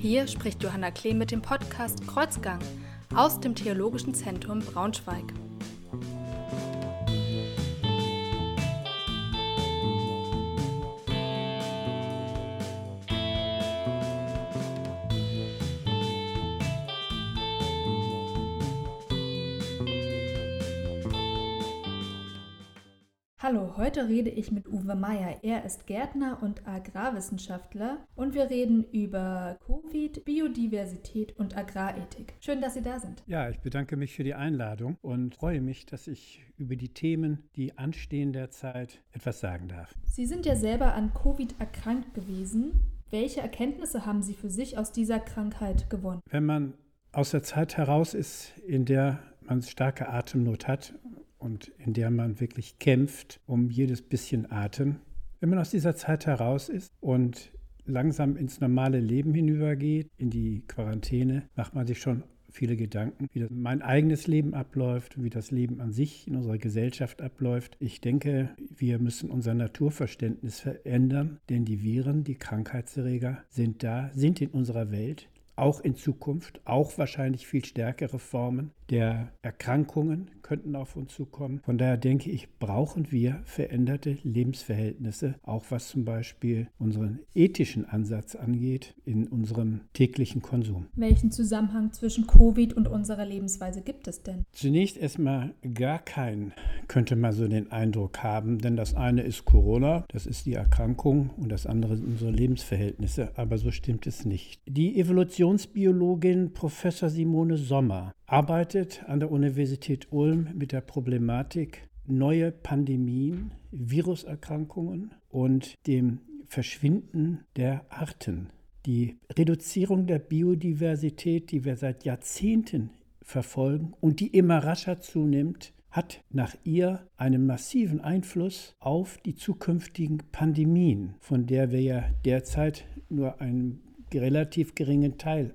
Hier spricht Johanna Klee mit dem Podcast Kreuzgang aus dem Theologischen Zentrum Braunschweig. Heute rede ich mit Uwe Meyer. Er ist Gärtner und Agrarwissenschaftler und wir reden über Covid, Biodiversität und Agrarethik. Schön, dass Sie da sind. Ja, ich bedanke mich für die Einladung und freue mich, dass ich über die Themen, die anstehen derzeit, etwas sagen darf. Sie sind ja selber an Covid erkrankt gewesen. Welche Erkenntnisse haben Sie für sich aus dieser Krankheit gewonnen? Wenn man aus der Zeit heraus ist, in der man starke Atemnot hat und in der man wirklich kämpft um jedes bisschen Atem. Wenn man aus dieser Zeit heraus ist und langsam ins normale Leben hinübergeht, in die Quarantäne, macht man sich schon viele Gedanken, wie mein eigenes Leben abläuft, wie das Leben an sich in unserer Gesellschaft abläuft. Ich denke, wir müssen unser Naturverständnis verändern, denn die Viren, die Krankheitserreger sind da, sind in unserer Welt, auch in Zukunft, auch wahrscheinlich viel stärkere Formen der Erkrankungen könnten auf uns zukommen. Von daher denke ich, brauchen wir veränderte Lebensverhältnisse, auch was zum Beispiel unseren ethischen Ansatz angeht in unserem täglichen Konsum. Welchen Zusammenhang zwischen Covid und unserer Lebensweise gibt es denn? Zunächst erstmal gar keinen, könnte man so den Eindruck haben, denn das eine ist Corona, das ist die Erkrankung und das andere sind unsere Lebensverhältnisse, aber so stimmt es nicht. Die Evolutionsbiologin Professor Simone Sommer arbeitet an der Universität Ulm mit der Problematik neue Pandemien, Viruserkrankungen und dem Verschwinden der Arten. Die Reduzierung der Biodiversität, die wir seit Jahrzehnten verfolgen und die immer rascher zunimmt, hat nach ihr einen massiven Einfluss auf die zukünftigen Pandemien, von der wir ja derzeit nur einen relativ geringen Teil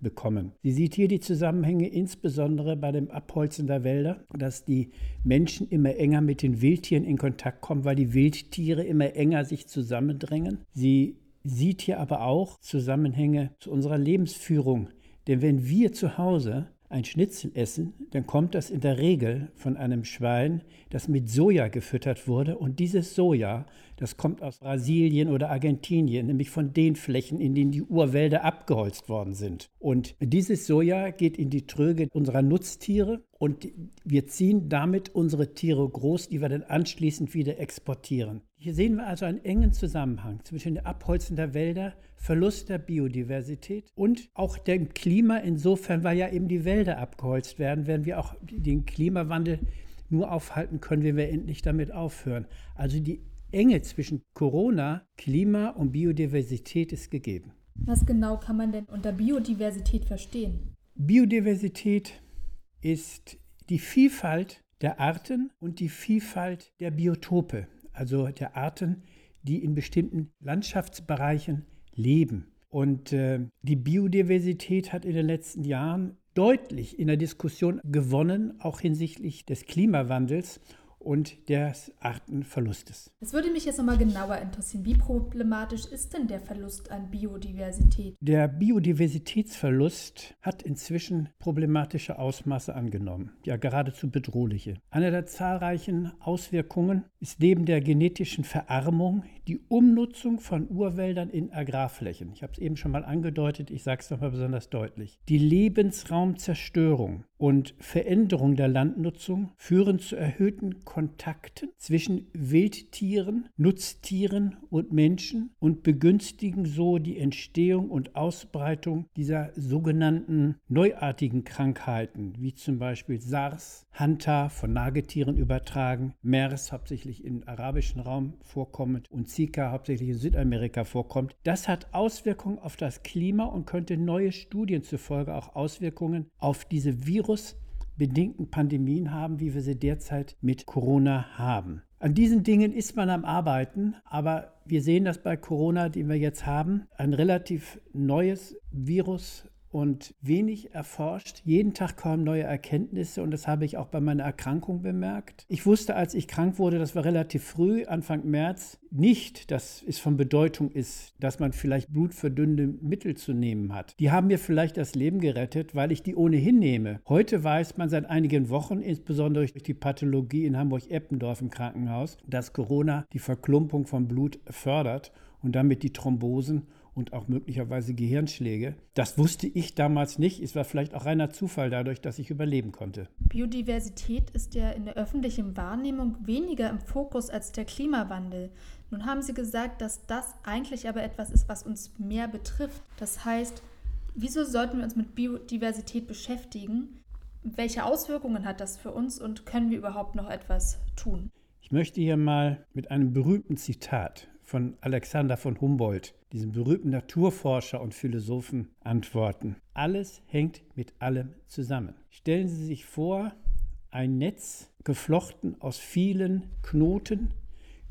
bekommen. Sie sieht hier die Zusammenhänge insbesondere bei dem Abholzen der Wälder, dass die Menschen immer enger mit den Wildtieren in Kontakt kommen, weil die Wildtiere immer enger sich zusammendrängen. Sie sieht hier aber auch Zusammenhänge zu unserer Lebensführung. Denn wenn wir zu Hause ein Schnitzel essen, dann kommt das in der Regel von einem Schwein, das mit Soja gefüttert wurde. Und dieses Soja, das kommt aus Brasilien oder Argentinien, nämlich von den Flächen, in denen die Urwälder abgeholzt worden sind. Und dieses Soja geht in die Tröge unserer Nutztiere und wir ziehen damit unsere Tiere groß, die wir dann anschließend wieder exportieren. Hier sehen wir also einen engen Zusammenhang zwischen dem Abholzen der Wälder, Verlust der Biodiversität und auch dem Klima. Insofern, weil ja eben die Wälder abgeholzt werden, werden wir auch den Klimawandel nur aufhalten können, wenn wir endlich damit aufhören. Also die Enge zwischen Corona, Klima und Biodiversität ist gegeben. Was genau kann man denn unter Biodiversität verstehen? Biodiversität ist die Vielfalt der Arten und die Vielfalt der Biotope, also der Arten, die in bestimmten Landschaftsbereichen leben. Und äh, die Biodiversität hat in den letzten Jahren deutlich in der Diskussion gewonnen, auch hinsichtlich des Klimawandels und des Artenverlustes. Es würde mich jetzt nochmal genauer interessieren. Wie problematisch ist denn der Verlust an Biodiversität? Der Biodiversitätsverlust hat inzwischen problematische Ausmaße angenommen, ja geradezu bedrohliche. Eine der zahlreichen Auswirkungen ist neben der genetischen Verarmung die Umnutzung von Urwäldern in Agrarflächen. Ich habe es eben schon mal angedeutet, ich sage es nochmal besonders deutlich. Die Lebensraumzerstörung und Veränderung der Landnutzung führen zu erhöhten Kontakten zwischen Wildtieren, Nutztieren und Menschen und begünstigen so die Entstehung und Ausbreitung dieser sogenannten neuartigen Krankheiten, wie zum Beispiel SARS, Hanta von Nagetieren übertragen, MERS hauptsächlich im arabischen Raum vorkommend und Zika hauptsächlich in Südamerika vorkommt. Das hat Auswirkungen auf das Klima und könnte neue Studien zufolge auch Auswirkungen auf diese Virus bedingten Pandemien haben, wie wir sie derzeit mit Corona haben. An diesen Dingen ist man am Arbeiten, aber wir sehen das bei Corona, den wir jetzt haben, ein relativ neues Virus und wenig erforscht. Jeden Tag kommen neue Erkenntnisse und das habe ich auch bei meiner Erkrankung bemerkt. Ich wusste, als ich krank wurde, das war relativ früh, Anfang März, nicht, dass es von Bedeutung ist, dass man vielleicht blutverdünnende Mittel zu nehmen hat. Die haben mir vielleicht das Leben gerettet, weil ich die ohnehin nehme. Heute weiß man seit einigen Wochen, insbesondere durch die Pathologie in Hamburg-Eppendorf im Krankenhaus, dass Corona die Verklumpung von Blut fördert und damit die Thrombosen und auch möglicherweise Gehirnschläge. Das wusste ich damals nicht. Es war vielleicht auch reiner Zufall dadurch, dass ich überleben konnte. Biodiversität ist ja in der öffentlichen Wahrnehmung weniger im Fokus als der Klimawandel. Nun haben Sie gesagt, dass das eigentlich aber etwas ist, was uns mehr betrifft. Das heißt, wieso sollten wir uns mit Biodiversität beschäftigen? Welche Auswirkungen hat das für uns und können wir überhaupt noch etwas tun? Ich möchte hier mal mit einem berühmten Zitat von Alexander von Humboldt, diesem berühmten Naturforscher und Philosophen, antworten. Alles hängt mit allem zusammen. Stellen Sie sich vor, ein Netz geflochten aus vielen Knoten,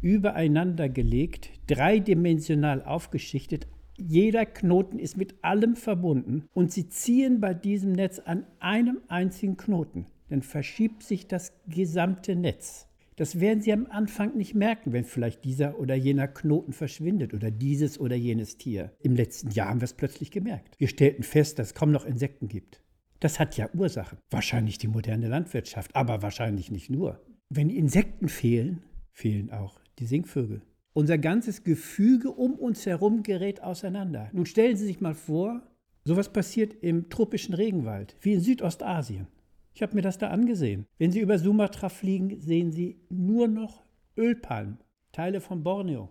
übereinander gelegt, dreidimensional aufgeschichtet. Jeder Knoten ist mit allem verbunden und Sie ziehen bei diesem Netz an einem einzigen Knoten. Dann verschiebt sich das gesamte Netz. Das werden Sie am Anfang nicht merken, wenn vielleicht dieser oder jener Knoten verschwindet oder dieses oder jenes Tier. Im letzten Jahr haben wir es plötzlich gemerkt. Wir stellten fest, dass es kaum noch Insekten gibt. Das hat ja Ursachen. Wahrscheinlich die moderne Landwirtschaft, aber wahrscheinlich nicht nur. Wenn die Insekten fehlen, fehlen auch die Singvögel. Unser ganzes Gefüge um uns herum gerät auseinander. Nun stellen Sie sich mal vor, sowas passiert im tropischen Regenwald, wie in Südostasien. Ich habe mir das da angesehen. Wenn Sie über Sumatra fliegen, sehen Sie nur noch Ölpalmen, Teile von Borneo.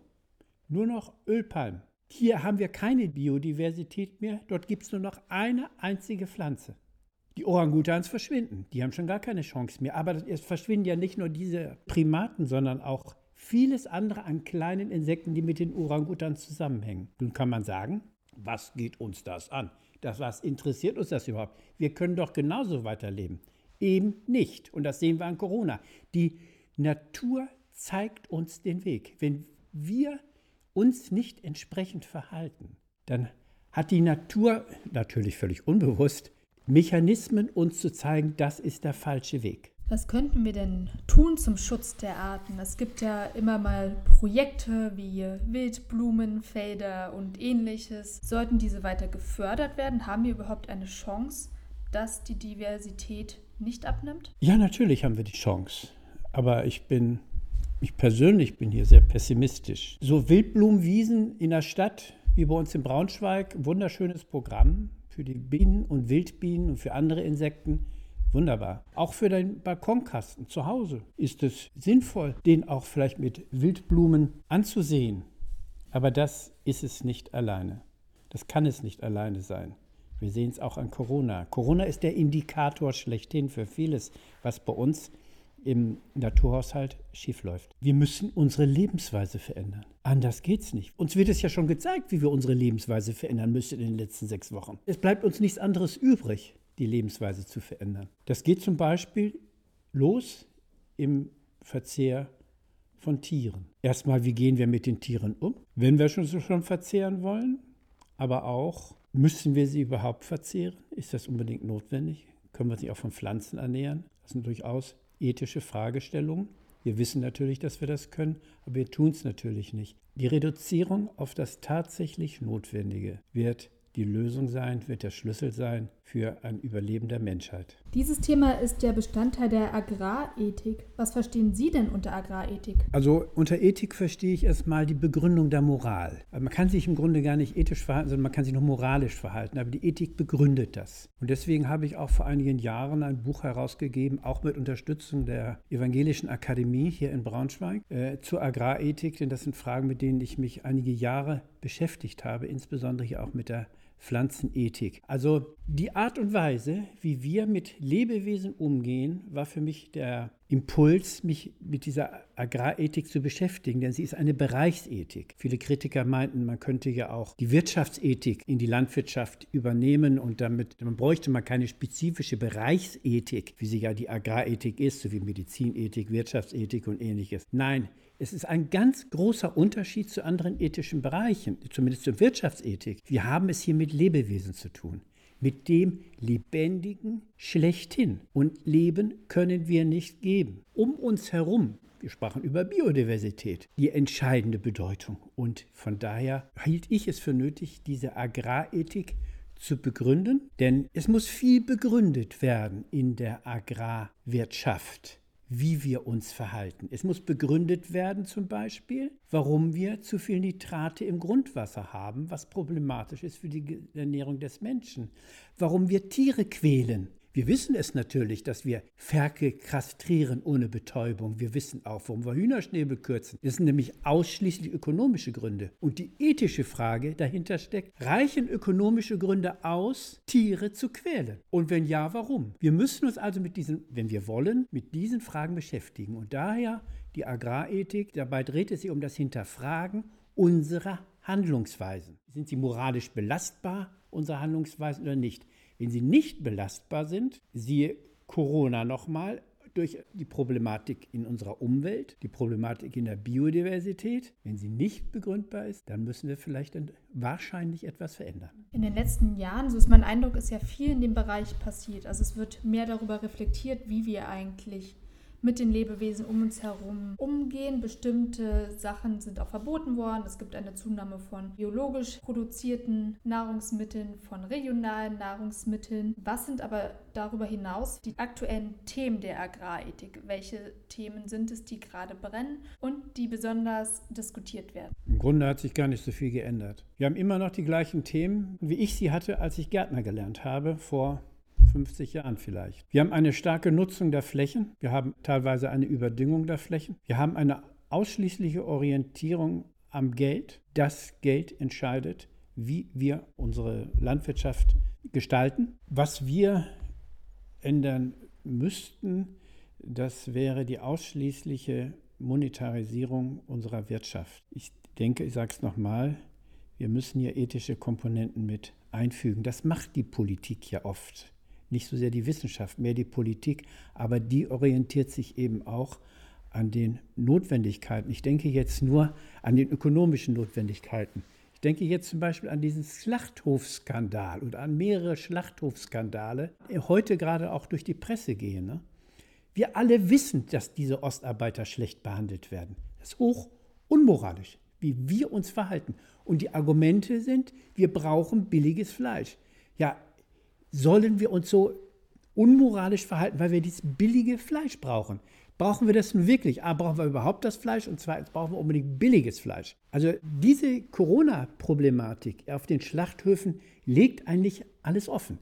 Nur noch Ölpalmen. Hier haben wir keine Biodiversität mehr. Dort gibt es nur noch eine einzige Pflanze. Die Orangutans verschwinden. Die haben schon gar keine Chance mehr. Aber es verschwinden ja nicht nur diese Primaten, sondern auch vieles andere an kleinen Insekten, die mit den Orangutans zusammenhängen. Nun kann man sagen, was geht uns das an? Das, was interessiert uns das überhaupt? Wir können doch genauso weiterleben. Eben nicht. Und das sehen wir an Corona. Die Natur zeigt uns den Weg. Wenn wir uns nicht entsprechend verhalten, dann hat die Natur, natürlich völlig unbewusst, Mechanismen, uns zu zeigen, das ist der falsche Weg. Was könnten wir denn tun zum Schutz der Arten? Es gibt ja immer mal Projekte wie Wildblumenfelder und ähnliches. Sollten diese weiter gefördert werden? Haben wir überhaupt eine Chance, dass die Diversität nicht abnimmt? Ja, natürlich haben wir die Chance. Aber ich bin, ich persönlich bin hier sehr pessimistisch. So Wildblumenwiesen in der Stadt, wie bei uns in Braunschweig, wunderschönes Programm für die Bienen und Wildbienen und für andere Insekten Wunderbar. Auch für deinen Balkonkasten zu Hause ist es sinnvoll, den auch vielleicht mit Wildblumen anzusehen. Aber das ist es nicht alleine. Das kann es nicht alleine sein. Wir sehen es auch an Corona. Corona ist der Indikator schlechthin für vieles, was bei uns im Naturhaushalt schiefläuft. Wir müssen unsere Lebensweise verändern. Anders geht es nicht. Uns wird es ja schon gezeigt, wie wir unsere Lebensweise verändern müssen in den letzten sechs Wochen. Es bleibt uns nichts anderes übrig die Lebensweise zu verändern. Das geht zum Beispiel los im Verzehr von Tieren. Erstmal, wie gehen wir mit den Tieren um, wenn wir schon, schon verzehren wollen, aber auch, müssen wir sie überhaupt verzehren? Ist das unbedingt notwendig? Können wir sie auch von Pflanzen ernähren? Das sind durchaus ethische Fragestellungen. Wir wissen natürlich, dass wir das können, aber wir tun es natürlich nicht. Die Reduzierung auf das tatsächlich Notwendige wird die Lösung sein, wird der Schlüssel sein für ein Überleben der Menschheit. Dieses Thema ist ja Bestandteil der Agrarethik. Was verstehen Sie denn unter Agrarethik? Also unter Ethik verstehe ich erstmal die Begründung der Moral. Man kann sich im Grunde gar nicht ethisch verhalten, sondern man kann sich nur moralisch verhalten. Aber die Ethik begründet das. Und deswegen habe ich auch vor einigen Jahren ein Buch herausgegeben, auch mit Unterstützung der Evangelischen Akademie hier in Braunschweig, äh, zur Agrarethik. Denn das sind Fragen, mit denen ich mich einige Jahre beschäftigt habe, insbesondere hier auch mit der Pflanzenethik. Also die Art und Weise, wie wir mit Lebewesen umgehen, war für mich der Impuls, mich mit dieser Agrarethik zu beschäftigen, denn sie ist eine Bereichsethik. Viele Kritiker meinten, man könnte ja auch die Wirtschaftsethik in die Landwirtschaft übernehmen und damit, man bräuchte man keine spezifische Bereichsethik, wie sie ja die Agrarethik ist, so wie Medizinethik, Wirtschaftsethik und ähnliches. Nein, es ist ein ganz großer Unterschied zu anderen ethischen Bereichen, zumindest zur Wirtschaftsethik. Wir haben es hier mit Lebewesen zu tun. mit dem Lebendigen schlechthin. Und Leben können wir nicht geben. Um uns herum wir sprachen über Biodiversität, die entscheidende Bedeutung. Und von daher hielt ich es für nötig, diese Agrarethik zu begründen, denn es muss viel begründet werden in der Agrarwirtschaft wie wir uns verhalten. Es muss begründet werden zum Beispiel, warum wir zu viel Nitrate im Grundwasser haben, was problematisch ist für die Ernährung des Menschen, warum wir Tiere quälen, wir wissen es natürlich, dass wir Ferkel kastrieren ohne Betäubung. Wir wissen auch, warum wir Hühnerschnäbel kürzen. Das sind nämlich ausschließlich ökonomische Gründe. Und die ethische Frage dahinter steckt, reichen ökonomische Gründe aus, Tiere zu quälen? Und wenn ja, warum? Wir müssen uns also mit diesen, wenn wir wollen, mit diesen Fragen beschäftigen. Und daher die Agrarethik, dabei dreht es sich um das Hinterfragen unserer Handlungsweisen. Sind sie moralisch belastbar, unsere Handlungsweisen oder nicht? Wenn sie nicht belastbar sind, siehe Corona nochmal, durch die Problematik in unserer Umwelt, die Problematik in der Biodiversität. Wenn sie nicht begründbar ist, dann müssen wir vielleicht wahrscheinlich etwas verändern. In den letzten Jahren, so ist mein Eindruck, ist ja viel in dem Bereich passiert. Also es wird mehr darüber reflektiert, wie wir eigentlich mit den Lebewesen um uns herum umgehen. Bestimmte Sachen sind auch verboten worden. Es gibt eine Zunahme von biologisch produzierten Nahrungsmitteln, von regionalen Nahrungsmitteln. Was sind aber darüber hinaus die aktuellen Themen der Agrarethik? Welche Themen sind es, die gerade brennen und die besonders diskutiert werden? Im Grunde hat sich gar nicht so viel geändert. Wir haben immer noch die gleichen Themen, wie ich sie hatte, als ich Gärtner gelernt habe, vor 50 Jahren vielleicht. Wir haben eine starke Nutzung der Flächen. Wir haben teilweise eine Überdüngung der Flächen. Wir haben eine ausschließliche Orientierung am Geld. Das Geld entscheidet, wie wir unsere Landwirtschaft gestalten. Was wir ändern müssten, das wäre die ausschließliche Monetarisierung unserer Wirtschaft. Ich denke, ich sage es nochmal, wir müssen hier ethische Komponenten mit einfügen. Das macht die Politik ja oft nicht so sehr die Wissenschaft, mehr die Politik, aber die orientiert sich eben auch an den Notwendigkeiten. Ich denke jetzt nur an den ökonomischen Notwendigkeiten. Ich denke jetzt zum Beispiel an diesen Schlachthofskandal und an mehrere Schlachthofskandale, die heute gerade auch durch die Presse gehen. Ne? Wir alle wissen, dass diese Ostarbeiter schlecht behandelt werden. Das ist hoch unmoralisch, wie wir uns verhalten. Und die Argumente sind, wir brauchen billiges Fleisch. Ja, sollen wir uns so unmoralisch verhalten, weil wir dieses billige Fleisch brauchen. Brauchen wir das nun wirklich? A, brauchen wir überhaupt das Fleisch und zweitens brauchen wir unbedingt billiges Fleisch. Also diese Corona-Problematik auf den Schlachthöfen legt eigentlich alles offen.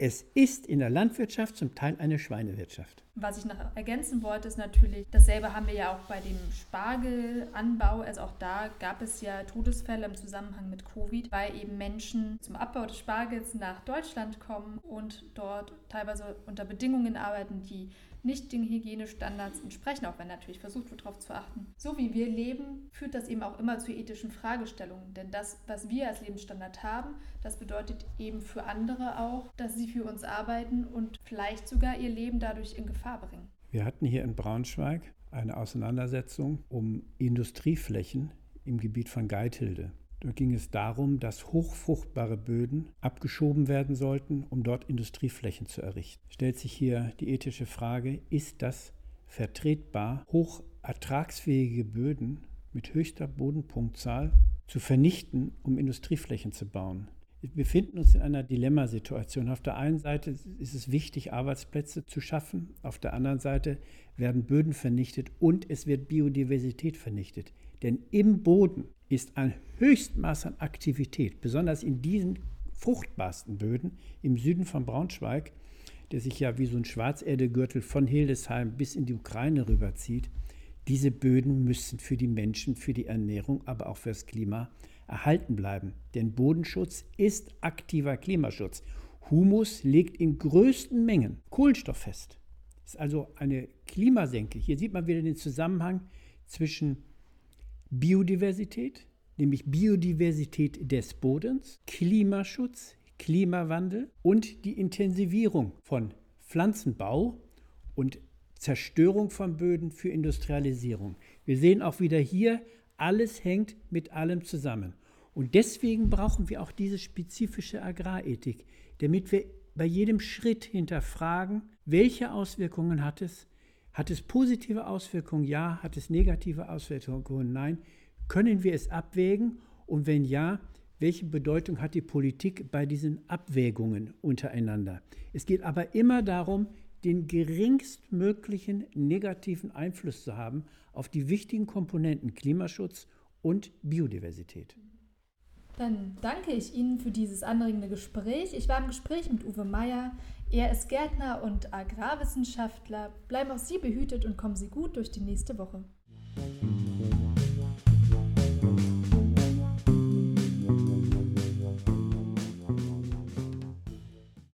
Es ist in der Landwirtschaft zum Teil eine Schweinewirtschaft. Was ich noch ergänzen wollte, ist natürlich, dasselbe haben wir ja auch bei dem Spargelanbau. Also auch da gab es ja Todesfälle im Zusammenhang mit Covid, weil eben Menschen zum Abbau des Spargels nach Deutschland kommen und dort teilweise unter Bedingungen arbeiten, die nicht den Hygienestandards entsprechen, auch wenn natürlich versucht wird, darauf zu achten. So wie wir leben, führt das eben auch immer zu ethischen Fragestellungen. Denn das, was wir als Lebensstandard haben, das bedeutet eben für andere auch, dass sie für uns arbeiten und vielleicht sogar ihr Leben dadurch in Gefahr bringen. Wir hatten hier in Braunschweig eine Auseinandersetzung um Industrieflächen im Gebiet von Geithilde. Da ging es darum, dass hochfruchtbare Böden abgeschoben werden sollten, um dort Industrieflächen zu errichten. Stellt sich hier die ethische Frage, ist das vertretbar, hochertragsfähige Böden mit höchster Bodenpunktzahl zu vernichten, um Industrieflächen zu bauen? Wir befinden uns in einer Dilemmasituation. Auf der einen Seite ist es wichtig, Arbeitsplätze zu schaffen, auf der anderen Seite werden Böden vernichtet und es wird Biodiversität vernichtet. Denn im Boden ist ein Höchstmaß an Aktivität, besonders in diesen fruchtbarsten Böden im Süden von Braunschweig, der sich ja wie so ein Schwarzerdegürtel von Hildesheim bis in die Ukraine rüberzieht. Diese Böden müssen für die Menschen, für die Ernährung, aber auch fürs Klima erhalten bleiben. Denn Bodenschutz ist aktiver Klimaschutz. Humus legt in größten Mengen Kohlenstoff fest. Ist also eine Klimasenke. Hier sieht man wieder den Zusammenhang zwischen Biodiversität, nämlich Biodiversität des Bodens, Klimaschutz, Klimawandel und die Intensivierung von Pflanzenbau und Zerstörung von Böden für Industrialisierung. Wir sehen auch wieder hier, alles hängt mit allem zusammen. Und deswegen brauchen wir auch diese spezifische Agrarethik, damit wir bei jedem Schritt hinterfragen, welche Auswirkungen hat es? Hat es positive Auswirkungen? Ja. Hat es negative Auswirkungen? Nein. Können wir es abwägen? Und wenn ja, welche Bedeutung hat die Politik bei diesen Abwägungen untereinander? Es geht aber immer darum, den geringstmöglichen negativen Einfluss zu haben auf die wichtigen Komponenten Klimaschutz und Biodiversität. Dann danke ich Ihnen für dieses anregende Gespräch. Ich war im Gespräch mit Uwe Meyer. Er ist Gärtner und Agrarwissenschaftler. Bleiben auch Sie behütet und kommen Sie gut durch die nächste Woche.